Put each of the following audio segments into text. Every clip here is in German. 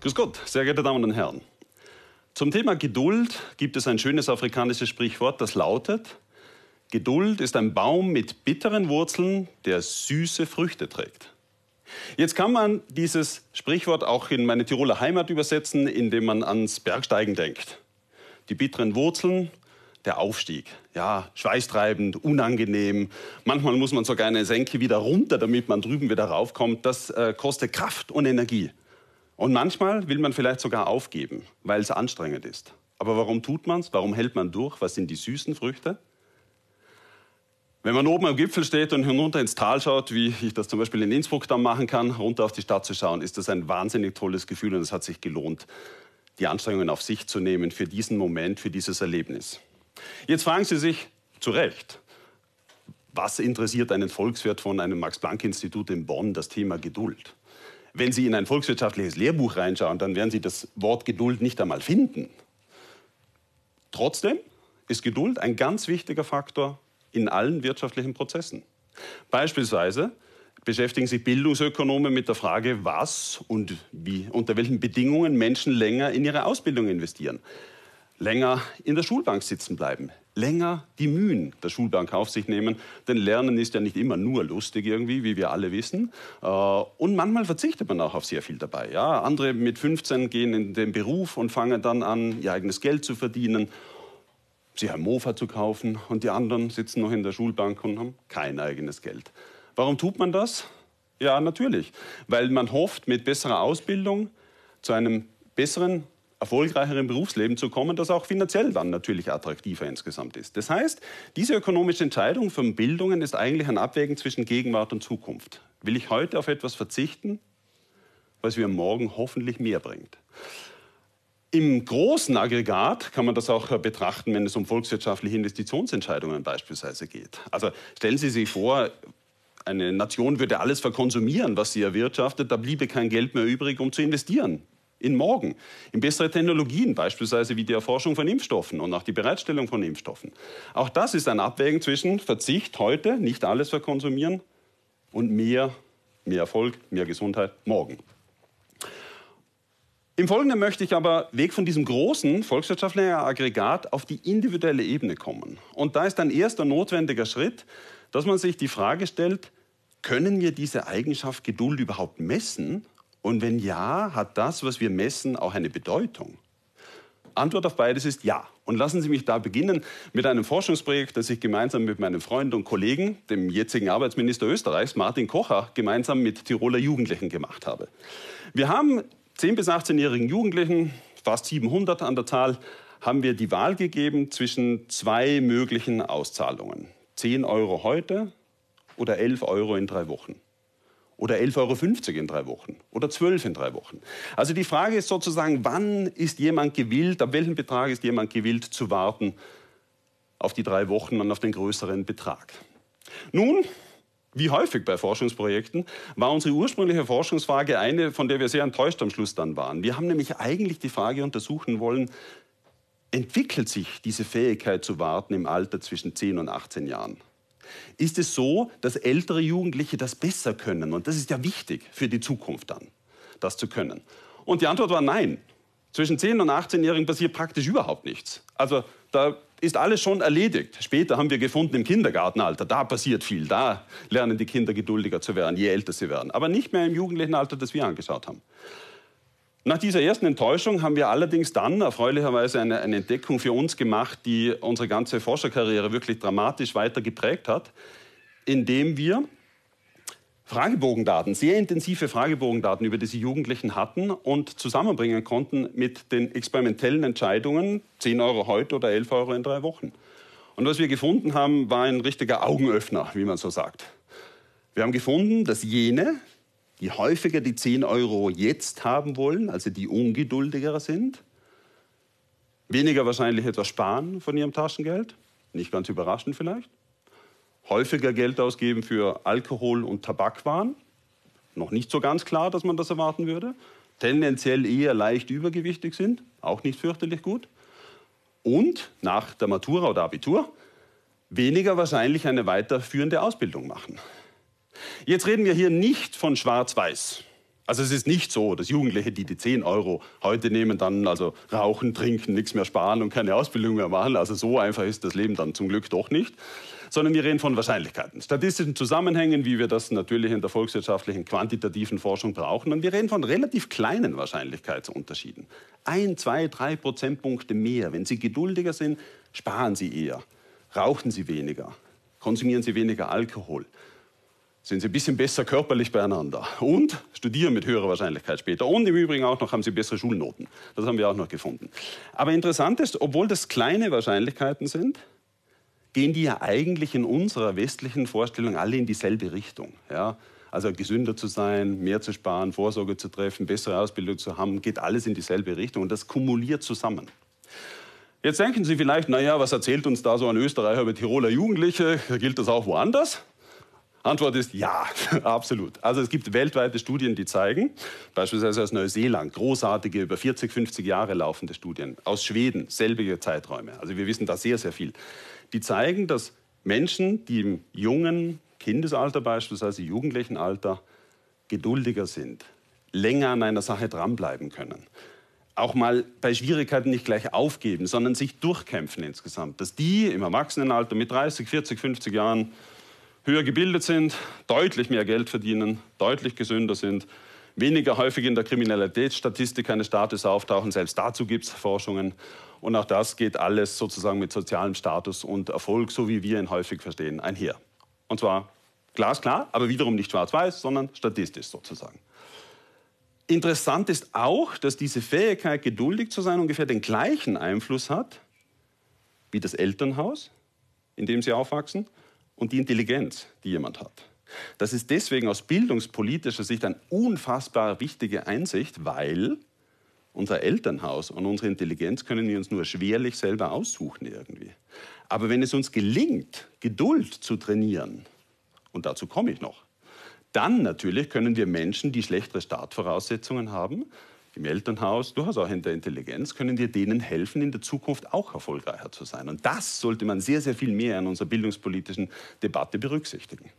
Grüß Gott, sehr geehrte Damen und Herren. Zum Thema Geduld gibt es ein schönes afrikanisches Sprichwort, das lautet, Geduld ist ein Baum mit bitteren Wurzeln, der süße Früchte trägt. Jetzt kann man dieses Sprichwort auch in meine Tiroler Heimat übersetzen, indem man ans Bergsteigen denkt. Die bitteren Wurzeln, der Aufstieg. Ja, schweißtreibend, unangenehm. Manchmal muss man sogar eine Senke wieder runter, damit man drüben wieder raufkommt. Das äh, kostet Kraft und Energie. Und manchmal will man vielleicht sogar aufgeben, weil es anstrengend ist. Aber warum tut man es? Warum hält man durch? Was sind die süßen Früchte? Wenn man oben am Gipfel steht und hinunter ins Tal schaut, wie ich das zum Beispiel in Innsbruck dann machen kann, runter auf die Stadt zu schauen, ist das ein wahnsinnig tolles Gefühl und es hat sich gelohnt, die Anstrengungen auf sich zu nehmen für diesen Moment, für dieses Erlebnis. Jetzt fragen Sie sich zu Recht, was interessiert einen Volkswirt von einem Max-Planck-Institut in Bonn das Thema Geduld? Wenn Sie in ein volkswirtschaftliches Lehrbuch reinschauen, dann werden Sie das Wort Geduld nicht einmal finden. Trotzdem ist Geduld ein ganz wichtiger Faktor in allen wirtschaftlichen Prozessen. Beispielsweise beschäftigen sich Bildungsökonomen mit der Frage, was und wie, unter welchen Bedingungen Menschen länger in ihre Ausbildung investieren länger in der Schulbank sitzen bleiben, länger die Mühen der Schulbank auf sich nehmen. Denn Lernen ist ja nicht immer nur lustig irgendwie, wie wir alle wissen. Äh, und manchmal verzichtet man auch auf sehr viel dabei. Ja, andere mit 15 gehen in den Beruf und fangen dann an, ihr eigenes Geld zu verdienen, sich ein Mofa zu kaufen. Und die anderen sitzen noch in der Schulbank und haben kein eigenes Geld. Warum tut man das? Ja, natürlich, weil man hofft, mit besserer Ausbildung zu einem besseren erfolgreicheren Berufsleben zu kommen, das auch finanziell dann natürlich attraktiver insgesamt ist. Das heißt, diese ökonomische Entscheidung von Bildungen ist eigentlich ein Abwägen zwischen Gegenwart und Zukunft. Will ich heute auf etwas verzichten, was mir morgen hoffentlich mehr bringt? Im großen Aggregat kann man das auch betrachten, wenn es um volkswirtschaftliche Investitionsentscheidungen beispielsweise geht. Also stellen Sie sich vor, eine Nation würde alles verkonsumieren, was sie erwirtschaftet, da bliebe kein Geld mehr übrig, um zu investieren in morgen, in bessere Technologien, beispielsweise wie die Erforschung von Impfstoffen und auch die Bereitstellung von Impfstoffen. Auch das ist ein Abwägen zwischen Verzicht heute, nicht alles verkonsumieren, und mehr, mehr Erfolg, mehr Gesundheit morgen. Im Folgenden möchte ich aber weg von diesem großen volkswirtschaftlichen Aggregat auf die individuelle Ebene kommen. Und da ist ein erster notwendiger Schritt, dass man sich die Frage stellt, können wir diese Eigenschaft Geduld überhaupt messen und wenn ja, hat das, was wir messen, auch eine Bedeutung? Antwort auf beides ist ja. Und lassen Sie mich da beginnen mit einem Forschungsprojekt, das ich gemeinsam mit meinem Freund und Kollegen, dem jetzigen Arbeitsminister Österreichs, Martin Kocher, gemeinsam mit Tiroler Jugendlichen gemacht habe. Wir haben 10- bis 18-jährigen Jugendlichen, fast 700 an der Zahl, haben wir die Wahl gegeben zwischen zwei möglichen Auszahlungen. 10 Euro heute oder 11 Euro in drei Wochen oder 11,50 Euro in drei Wochen oder 12 in drei Wochen. Also die Frage ist sozusagen, wann ist jemand gewillt, ab welchem Betrag ist jemand gewillt zu warten auf die drei Wochen und auf den größeren Betrag. Nun, wie häufig bei Forschungsprojekten, war unsere ursprüngliche Forschungsfrage eine, von der wir sehr enttäuscht am Schluss dann waren. Wir haben nämlich eigentlich die Frage untersuchen wollen, entwickelt sich diese Fähigkeit zu warten im Alter zwischen 10 und 18 Jahren? Ist es so, dass ältere Jugendliche das besser können. Und das ist ja wichtig für die Zukunft dann, das zu können. Und die Antwort war nein. Zwischen 10 und 18-Jährigen passiert praktisch überhaupt nichts. Also da ist alles schon erledigt. Später haben wir gefunden im Kindergartenalter, da passiert viel. Da lernen die Kinder geduldiger zu werden, je älter sie werden. Aber nicht mehr im jugendlichen Alter, das wir angeschaut haben. Nach dieser ersten Enttäuschung haben wir allerdings dann erfreulicherweise eine, eine, Entdeckung für uns gemacht, die unsere ganze Forscherkarriere wirklich dramatisch weiter geprägt hat, indem wir Fragebogendaten, sehr intensive Fragebogendaten über diese Jugendlichen hatten und zusammenbringen konnten mit den experimentellen Entscheidungen, 10 Euro heute oder 11 Euro in drei Wochen. Und was wir gefunden haben, war ein richtiger Augenöffner, wie man so sagt. Wir haben gefunden, dass jene, die häufiger die 10 Euro jetzt haben wollen, also die ungeduldiger sind, weniger wahrscheinlich etwas sparen von ihrem Taschengeld, nicht ganz überraschend vielleicht, häufiger Geld ausgeben für Alkohol und Tabakwaren, noch nicht so ganz klar, dass man das erwarten würde, tendenziell eher leicht übergewichtig sind, auch nicht fürchterlich gut, und nach der Matura oder Abitur weniger wahrscheinlich eine weiterführende Ausbildung machen. Jetzt reden wir hier nicht von Schwarz-Weiß. Also es ist nicht so, dass Jugendliche, die die 10 Euro heute nehmen, dann also rauchen, trinken, nichts mehr sparen und keine Ausbildung mehr machen. Also so einfach ist das Leben dann zum Glück doch nicht. Sondern wir reden von Wahrscheinlichkeiten, statistischen Zusammenhängen, wie wir das natürlich in der volkswirtschaftlichen quantitativen Forschung brauchen. Und wir reden von relativ kleinen Wahrscheinlichkeitsunterschieden. Ein, zwei, drei Prozentpunkte mehr. Wenn Sie geduldiger sind, sparen Sie eher, rauchen Sie weniger, konsumieren Sie weniger Alkohol sind sie ein bisschen besser körperlich beieinander und studieren mit höherer Wahrscheinlichkeit später. Und im Übrigen auch noch haben sie bessere Schulnoten. Das haben wir auch noch gefunden. Aber interessant ist, obwohl das kleine Wahrscheinlichkeiten sind, gehen die ja eigentlich in unserer westlichen Vorstellung alle in dieselbe Richtung. Ja? Also gesünder zu sein, mehr zu sparen, Vorsorge zu treffen, bessere Ausbildung zu haben, geht alles in dieselbe Richtung und das kumuliert zusammen. Jetzt denken Sie vielleicht, naja, was erzählt uns da so ein Österreicher über Tiroler Jugendliche? Gilt das auch woanders? Antwort ist ja, absolut. Also es gibt weltweite Studien, die zeigen, beispielsweise aus Neuseeland, großartige, über 40, 50 Jahre laufende Studien, aus Schweden, selbige Zeiträume. Also wir wissen da sehr, sehr viel. Die zeigen, dass Menschen, die im jungen Kindesalter, beispielsweise jugendlichen Alter, geduldiger sind, länger an einer Sache dranbleiben können. Auch mal bei Schwierigkeiten nicht gleich aufgeben, sondern sich durchkämpfen insgesamt. Dass die im Erwachsenenalter mit 30, 40, 50 Jahren höher gebildet sind, deutlich mehr Geld verdienen, deutlich gesünder sind, weniger häufig in der Kriminalitätsstatistik eines Staates auftauchen. Selbst dazu gibt es Forschungen. Und auch das geht alles sozusagen mit sozialem Status und Erfolg, so wie wir ihn häufig verstehen, einher. Und zwar glasklar, aber wiederum nicht schwarz-weiß, sondern statistisch sozusagen. Interessant ist auch, dass diese Fähigkeit, geduldig zu sein, ungefähr den gleichen Einfluss hat wie das Elternhaus, in dem sie aufwachsen, und die Intelligenz, die jemand hat. Das ist deswegen aus bildungspolitischer Sicht eine unfassbar wichtige Einsicht, weil unser Elternhaus und unsere Intelligenz können wir uns nur schwerlich selber aussuchen irgendwie. Aber wenn es uns gelingt, Geduld zu trainieren, und dazu komme ich noch, dann natürlich können wir Menschen, die schlechtere Startvoraussetzungen haben, im Elternhaus, durchaus auch in der Intelligenz, können wir denen helfen, in der Zukunft auch erfolgreicher zu sein. Und das sollte man sehr, sehr viel mehr in unserer bildungspolitischen Debatte berücksichtigen.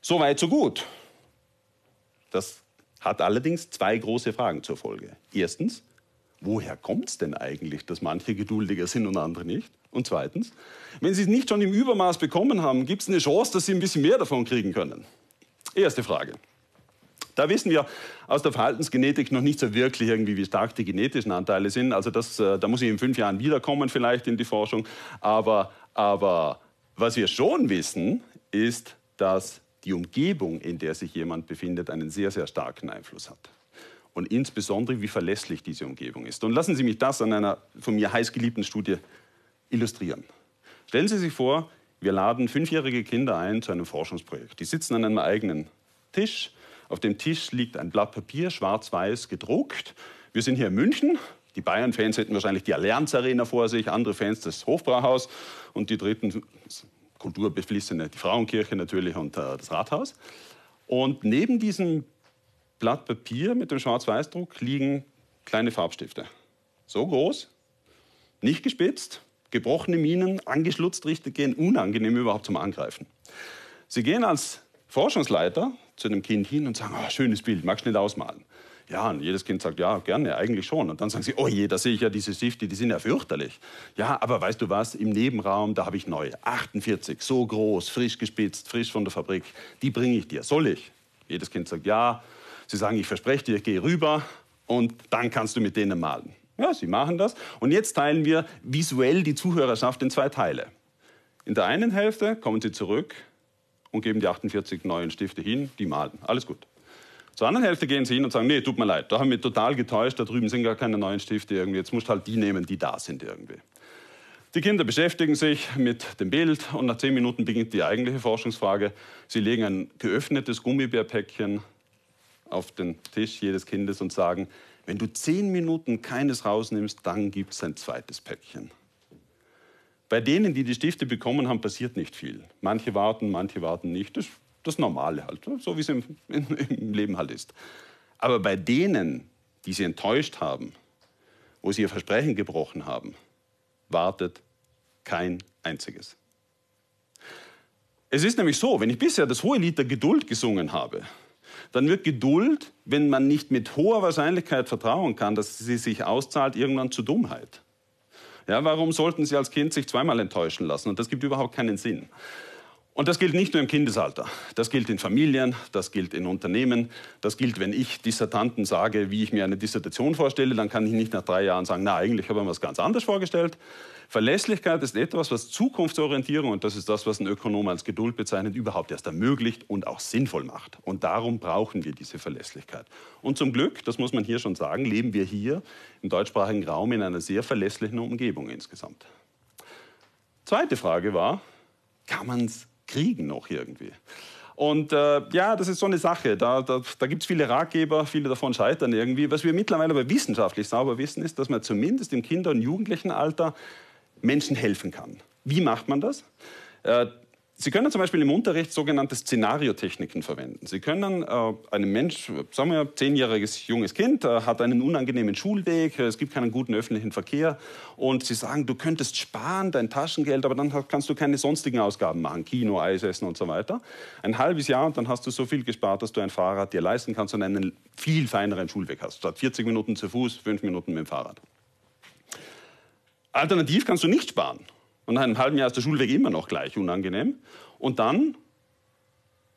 So weit, so gut. Das hat allerdings zwei große Fragen zur Folge. Erstens, woher kommt es denn eigentlich, dass manche geduldiger sind und andere nicht? Und zweitens, wenn Sie es nicht schon im Übermaß bekommen haben, gibt es eine Chance, dass Sie ein bisschen mehr davon kriegen können? Erste Frage. Da wissen wir aus der Verhaltensgenetik noch nicht so wirklich irgendwie, wie stark die genetischen Anteile sind. Also das, äh, da muss ich in fünf Jahren wiederkommen vielleicht in die Forschung. Aber, aber was wir schon wissen, ist, dass die Umgebung, in der sich jemand befindet, einen sehr, sehr starken Einfluss hat. Und insbesondere, wie verlässlich diese Umgebung ist. Und lassen Sie mich das an einer von mir heißgeliebten Studie illustrieren. Stellen Sie sich vor, wir laden fünfjährige Kinder ein zu einem Forschungsprojekt. Die sitzen an einem eigenen Tisch auf dem Tisch liegt ein Blatt Papier, schwarz-weiß gedruckt. Wir sind hier in München. Die Bayern-Fans hätten wahrscheinlich die Allianz Arena vor sich, andere Fans das Hofbrauhaus und die dritten Kulturbeflissene, die Frauenkirche natürlich und äh, das Rathaus. Und neben diesem Blatt Papier mit dem Schwarz-Weiß-Druck liegen kleine Farbstifte. So groß, nicht gespitzt, gebrochene Minen, angeschlutzt richtig gehen, unangenehm überhaupt zum Angreifen. Sie gehen als Forschungsleiter zu einem Kind hin und sagen, oh, schönes Bild, magst du nicht ausmalen? Ja, und jedes Kind sagt, ja, gerne, eigentlich schon. Und dann sagen sie, oh je, da sehe ich ja diese Stifte, die sind ja fürchterlich. Ja, aber weißt du was, im Nebenraum, da habe ich neue, 48, so groß, frisch gespitzt, frisch von der Fabrik, die bringe ich dir. Soll ich? Jedes Kind sagt, ja. Sie sagen, ich verspreche dir, ich gehe rüber und dann kannst du mit denen malen. Ja, sie machen das. Und jetzt teilen wir visuell die Zuhörerschaft in zwei Teile. In der einen Hälfte kommen sie zurück und geben die 48 neuen Stifte hin, die malen. Alles gut. Zur anderen Hälfte gehen sie hin und sagen, nee, tut mir leid, da haben wir total getäuscht, da drüben sind gar keine neuen Stifte irgendwie, jetzt musst du halt die nehmen, die da sind irgendwie. Die Kinder beschäftigen sich mit dem Bild und nach zehn Minuten beginnt die eigentliche Forschungsfrage. Sie legen ein geöffnetes Gummibärpäckchen auf den Tisch jedes Kindes und sagen, wenn du zehn Minuten keines rausnimmst, dann gibt es ein zweites Päckchen. Bei denen, die die Stifte bekommen haben, passiert nicht viel. Manche warten, manche warten nicht. Das ist das Normale halt, so wie es im, im Leben halt ist. Aber bei denen, die sie enttäuscht haben, wo sie ihr Versprechen gebrochen haben, wartet kein einziges. Es ist nämlich so, wenn ich bisher das hohe Lied der Geduld gesungen habe, dann wird Geduld, wenn man nicht mit hoher Wahrscheinlichkeit vertrauen kann, dass sie sich auszahlt, irgendwann zu Dummheit. Ja, warum sollten Sie als Kind sich zweimal enttäuschen lassen? Und das gibt überhaupt keinen Sinn. Und das gilt nicht nur im Kindesalter. Das gilt in Familien, das gilt in Unternehmen, das gilt, wenn ich Dissertanten sage, wie ich mir eine Dissertation vorstelle, dann kann ich nicht nach drei Jahren sagen, na, eigentlich habe ich mir was ganz anderes vorgestellt. Verlässlichkeit ist etwas, was Zukunftsorientierung, und das ist das, was ein Ökonom als Geduld bezeichnet, überhaupt erst ermöglicht und auch sinnvoll macht. Und darum brauchen wir diese Verlässlichkeit. Und zum Glück, das muss man hier schon sagen, leben wir hier im deutschsprachigen Raum in einer sehr verlässlichen Umgebung insgesamt. Zweite Frage war, kann man es kriegen noch irgendwie. Und äh, ja, das ist so eine Sache. Da, da, da gibt es viele Ratgeber, viele davon scheitern irgendwie. Was wir mittlerweile aber wissenschaftlich sauber wissen, ist, dass man zumindest im Kinder- und Jugendlichenalter Menschen helfen kann. Wie macht man das? Äh, Sie können zum Beispiel im Unterricht sogenannte Szenariotechniken verwenden. Sie können äh, einem Mensch, sagen wir, zehnjähriges junges Kind, äh, hat einen unangenehmen Schulweg, es gibt keinen guten öffentlichen Verkehr und Sie sagen, du könntest sparen dein Taschengeld, aber dann kannst du keine sonstigen Ausgaben machen, Kino, Eis essen und so weiter. Ein halbes Jahr und dann hast du so viel gespart, dass du ein Fahrrad dir leisten kannst und einen viel feineren Schulweg hast. Statt 40 Minuten zu Fuß, 5 Minuten mit dem Fahrrad. Alternativ kannst du nicht sparen und nach einem halben Jahr ist der Schulweg immer noch gleich unangenehm. Und dann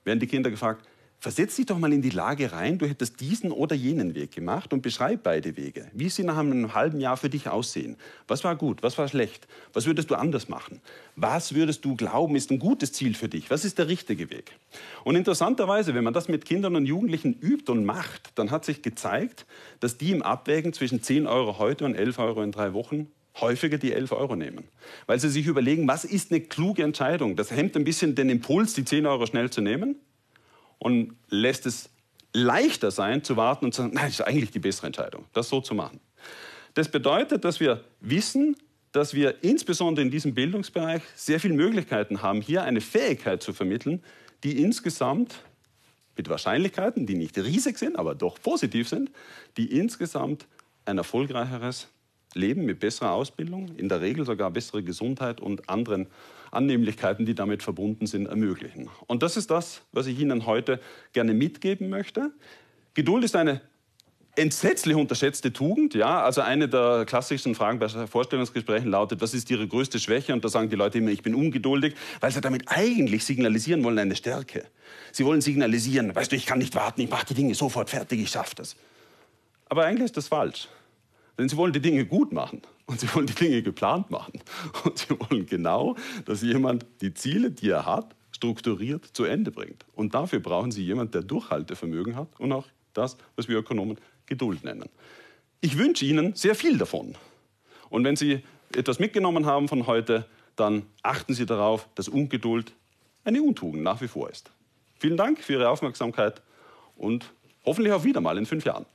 werden die Kinder gefragt, versetz dich doch mal in die Lage rein, du hättest diesen oder jenen Weg gemacht und beschreib beide Wege. Wie sie nach einem halben Jahr für dich aussehen. Was war gut, was war schlecht? Was würdest du anders machen? Was würdest du glauben, ist ein gutes Ziel für dich? Was ist der richtige Weg? Und interessanterweise, wenn man das mit Kindern und Jugendlichen übt und macht, dann hat sich gezeigt, dass die im Abwägen zwischen 10 Euro heute und 11 Euro in drei Wochen häufiger die 11 Euro nehmen. Weil sie sich überlegen, was ist eine kluge Entscheidung? Das hemmt ein bisschen den Impuls, die 10 Euro schnell zu nehmen und lässt es leichter sein, zu warten und zu sagen, nein, das ist eigentlich die bessere Entscheidung, das so zu machen. Das bedeutet, dass wir wissen, dass wir insbesondere in diesem Bildungsbereich sehr viele Möglichkeiten haben, hier eine Fähigkeit zu vermitteln, die insgesamt mit Wahrscheinlichkeiten, die nicht riesig sind, aber doch positiv sind, die insgesamt ein erfolgreicheres Leben mit besserer Ausbildung, in der Regel sogar bessere Gesundheit und anderen Annehmlichkeiten, die damit verbunden sind, ermöglichen. Und das ist das, was ich Ihnen heute gerne mitgeben möchte. Geduld ist eine entsetzlich unterschätzte Tugend. Ja, also eine der klassischsten Fragen bei Vorstellungsgesprächen lautet, was ist Ihre größte Schwäche? Und da sagen die Leute immer, ich bin ungeduldig, weil sie damit eigentlich signalisieren wollen eine Stärke. Sie wollen signalisieren, weißt du, ich kann nicht warten, ich mache die Dinge sofort fertig, ich schaffe das. Aber eigentlich ist das falsch. Denn sie wollen die Dinge gut machen und sie wollen die Dinge geplant machen. Und sie wollen genau, dass jemand die Ziele, die er hat, strukturiert zu Ende bringt. Und dafür brauchen sie jemanden, der Durchhaltevermögen hat und auch das, was wir Ökonomen Geduld nennen. Ich wünsche Ihnen sehr viel davon. Und wenn Sie etwas mitgenommen haben von heute, dann achten Sie darauf, dass Ungeduld eine Untugend nach wie vor ist. Vielen Dank für Ihre Aufmerksamkeit und hoffentlich auch wieder mal in fünf Jahren.